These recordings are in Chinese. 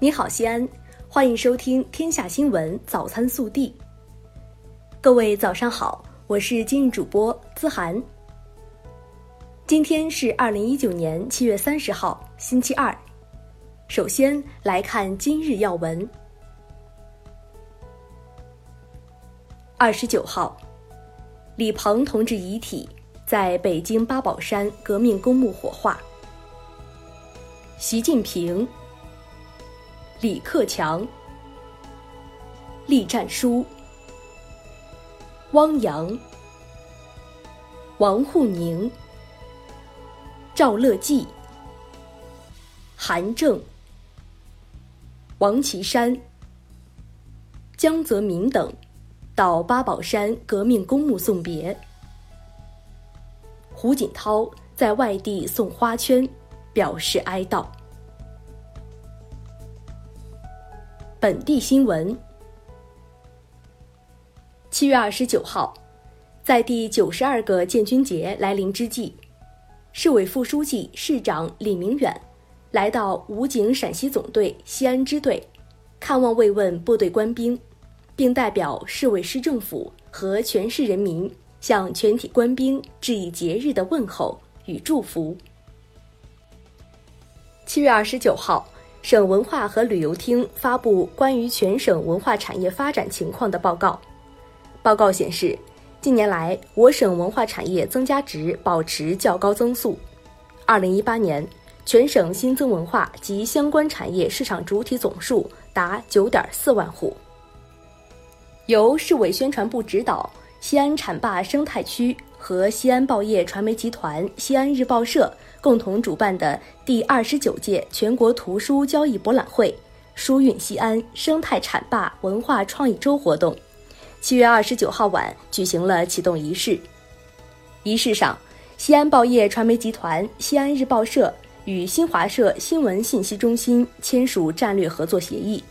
你好，西安，欢迎收听《天下新闻早餐速递》。各位早上好，我是今日主播资涵。今天是二零一九年七月三十号，星期二。首先来看今日要闻。二十九号，李鹏同志遗体在北京八宝山革命公墓火化。习近平、李克强、栗战书、汪洋、王沪宁、赵乐际、韩正、王岐山、江泽民等到八宝山革命公墓送别。胡锦涛在外地送花圈。表示哀悼。本地新闻：七月二十九号，在第九十二个建军节来临之际，市委副书记、市长李明远来到武警陕西总队西安支队，看望慰问部队官兵，并代表市委市政府和全市人民向全体官兵致以节日的问候与祝福。七月二十九号，省文化和旅游厅发布关于全省文化产业发展情况的报告。报告显示，近年来我省文化产业增加值保持较高增速。二零一八年，全省新增文化及相关产业市场主体总数达九点四万户。由市委宣传部指导，西安浐灞生态区和西安报业传媒集团西安日报社。共同主办的第二十九届全国图书交易博览会“书韵西安，生态浐灞文化创意周”活动，七月二十九号晚举行了启动仪式。仪式上，西安报业传媒集团西安日报社与新华社新闻信息中心签署战略合作协议，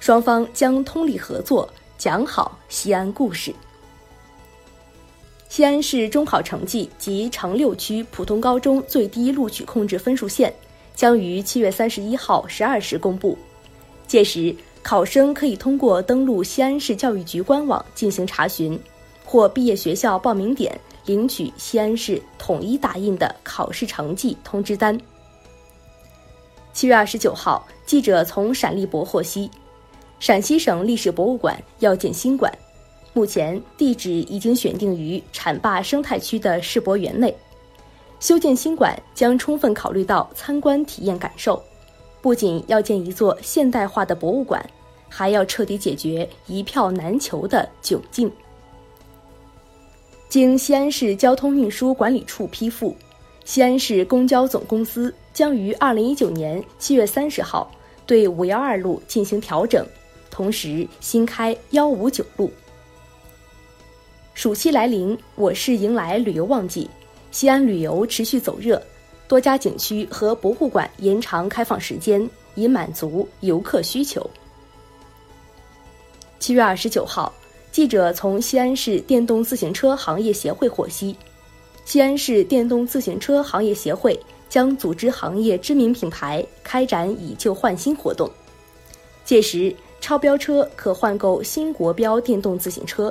双方将通力合作，讲好西安故事。西安市中考成绩及城六区普通高中最低录取控制分数线将于七月三十一号十二时公布，届时考生可以通过登录西安市教育局官网进行查询，或毕业学校报名点领取西安市统一打印的考试成绩通知单。七月二十九号，记者从陕历博获悉，陕西省历史博物馆要建新馆。目前地址已经选定于浐灞生态区的世博园内，修建新馆将充分考虑到参观体验感受，不仅要建一座现代化的博物馆，还要彻底解决一票难求的窘境。经西安市交通运输管理处批复，西安市公交总公司将于二零一九年七月三十号对五幺二路进行调整，同时新开幺五九路。暑期来临，我市迎来旅游旺季，西安旅游持续走热，多家景区和博物馆延长开放时间，以满足游客需求。七月二十九号，记者从西安市电动自行车行业协会获悉，西安市电动自行车行业协会将组织行业知名品牌开展以旧换新活动，届时超标车可换购新国标电动自行车。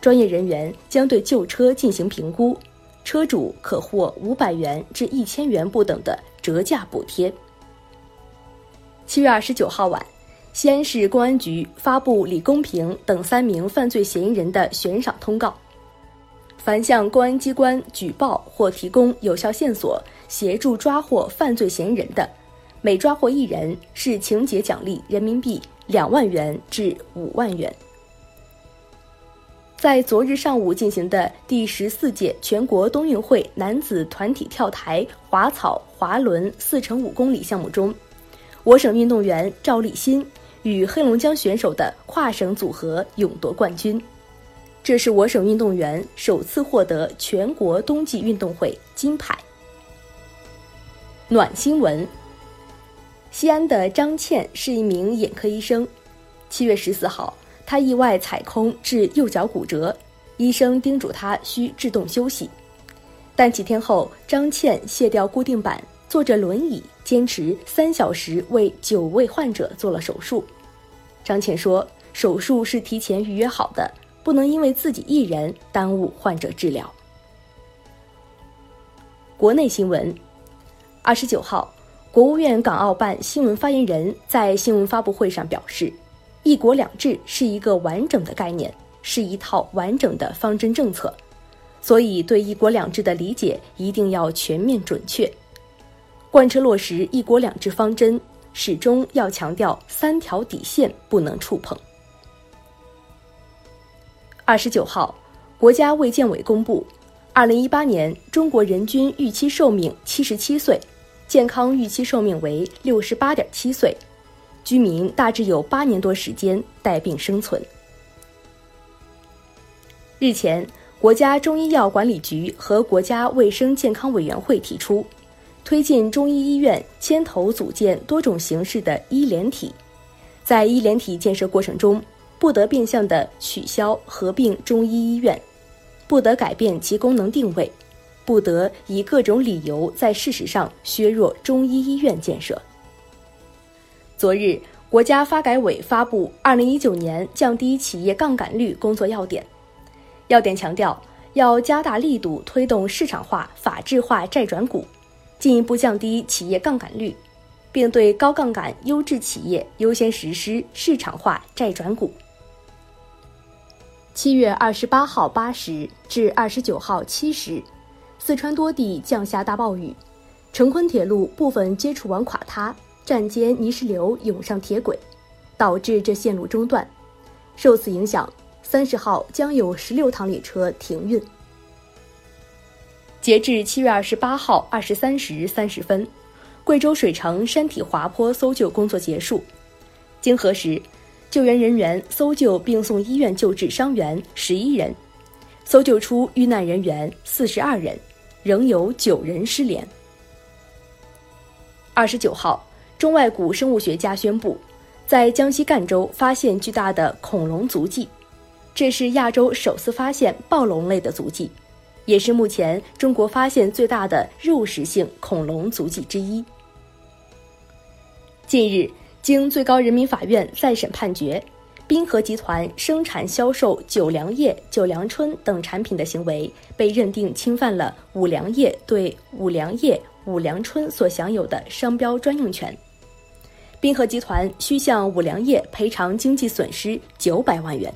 专业人员将对旧车进行评估，车主可获五百元至一千元不等的折价补贴。七月二十九号晚，西安市公安局发布李公平等三名犯罪嫌疑人的悬赏通告，凡向公安机关举报或提供有效线索，协助抓获犯罪嫌疑人的，每抓获一人，视情节奖励人民币两万元至五万元。在昨日上午进行的第十四届全国冬运会男子团体跳台、滑草、滑轮四乘五公里项目中，我省运动员赵立新与黑龙江选手的跨省组合勇夺冠军，这是我省运动员首次获得全国冬季运动会金牌。暖新闻：西安的张倩是一名眼科医生，七月十四号。他意外踩空致右脚骨折，医生叮嘱他需制动休息，但几天后张倩卸掉固定板，坐着轮椅坚持三小时为九位患者做了手术。张倩说：“手术是提前预约好的，不能因为自己一人耽误患者治疗。”国内新闻，二十九号，国务院港澳办新闻发言人在新闻发布会上表示：“一国两制是一个完整的概念，是一套完整的方针政策，所以对一国两制的理解一定要全面准确。贯彻落实一国两制方针，始终要强调三条底线不能触碰。”二十九号，国家卫健委公布。二零一八年，中国人均预期寿命七十七岁，健康预期寿命为六十八点七岁，居民大致有八年多时间带病生存。日前，国家中医药管理局和国家卫生健康委员会提出，推进中医医院牵头组建多种形式的医联体，在医联体建设过程中，不得变相的取消合并中医医院。不得改变其功能定位，不得以各种理由在事实上削弱中医医院建设。昨日，国家发改委发布《二零一九年降低企业杠杆率工作要点》，要点强调要加大力度推动市场化、法治化债转股，进一步降低企业杠杆率，并对高杠杆优质企业优先实施市场化债转股。七月二十八号八时至二十九号七时，四川多地降下大暴雨，成昆铁路部分接触网垮塌，站间泥石流涌上铁轨，导致这线路中断。受此影响，三十号将有十六趟列车停运。截至七月二十八号二十三时三十分，贵州水城山体滑坡搜救工作结束，经核实。救援人员搜救并送医院救治伤员十一人，搜救出遇难人员四十二人，仍有九人失联。二十九号，中外古生物学家宣布，在江西赣州发现巨大的恐龙足迹，这是亚洲首次发现暴龙类的足迹，也是目前中国发现最大的肉食性恐龙足迹之一。近日。经最高人民法院再审判决，滨河集团生产销售九粮液、九粮春等产品的行为被认定侵犯了五粮液对五粮液、五粮春所享有的商标专用权，滨河集团需向五粮液赔偿经济损失九百万元。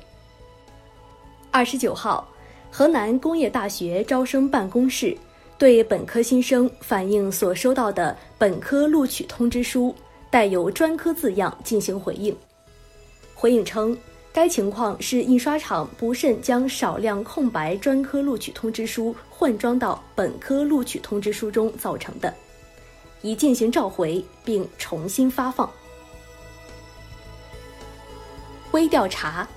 二十九号，河南工业大学招生办公室对本科新生反映所收到的本科录取通知书。带有专科字样进行回应，回应称，该情况是印刷厂不慎将少量空白专科录取通知书换装到本科录取通知书中造成的，已进行召回并重新发放。微调查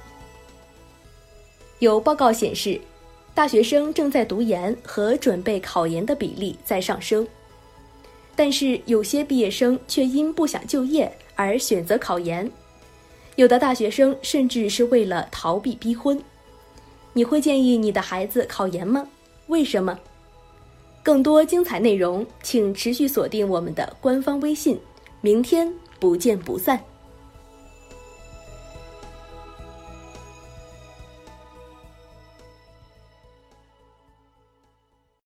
有报告显示，大学生正在读研和准备考研的比例在上升。但是有些毕业生却因不想就业而选择考研，有的大学生甚至是为了逃避逼婚。你会建议你的孩子考研吗？为什么？更多精彩内容，请持续锁定我们的官方微信。明天不见不散。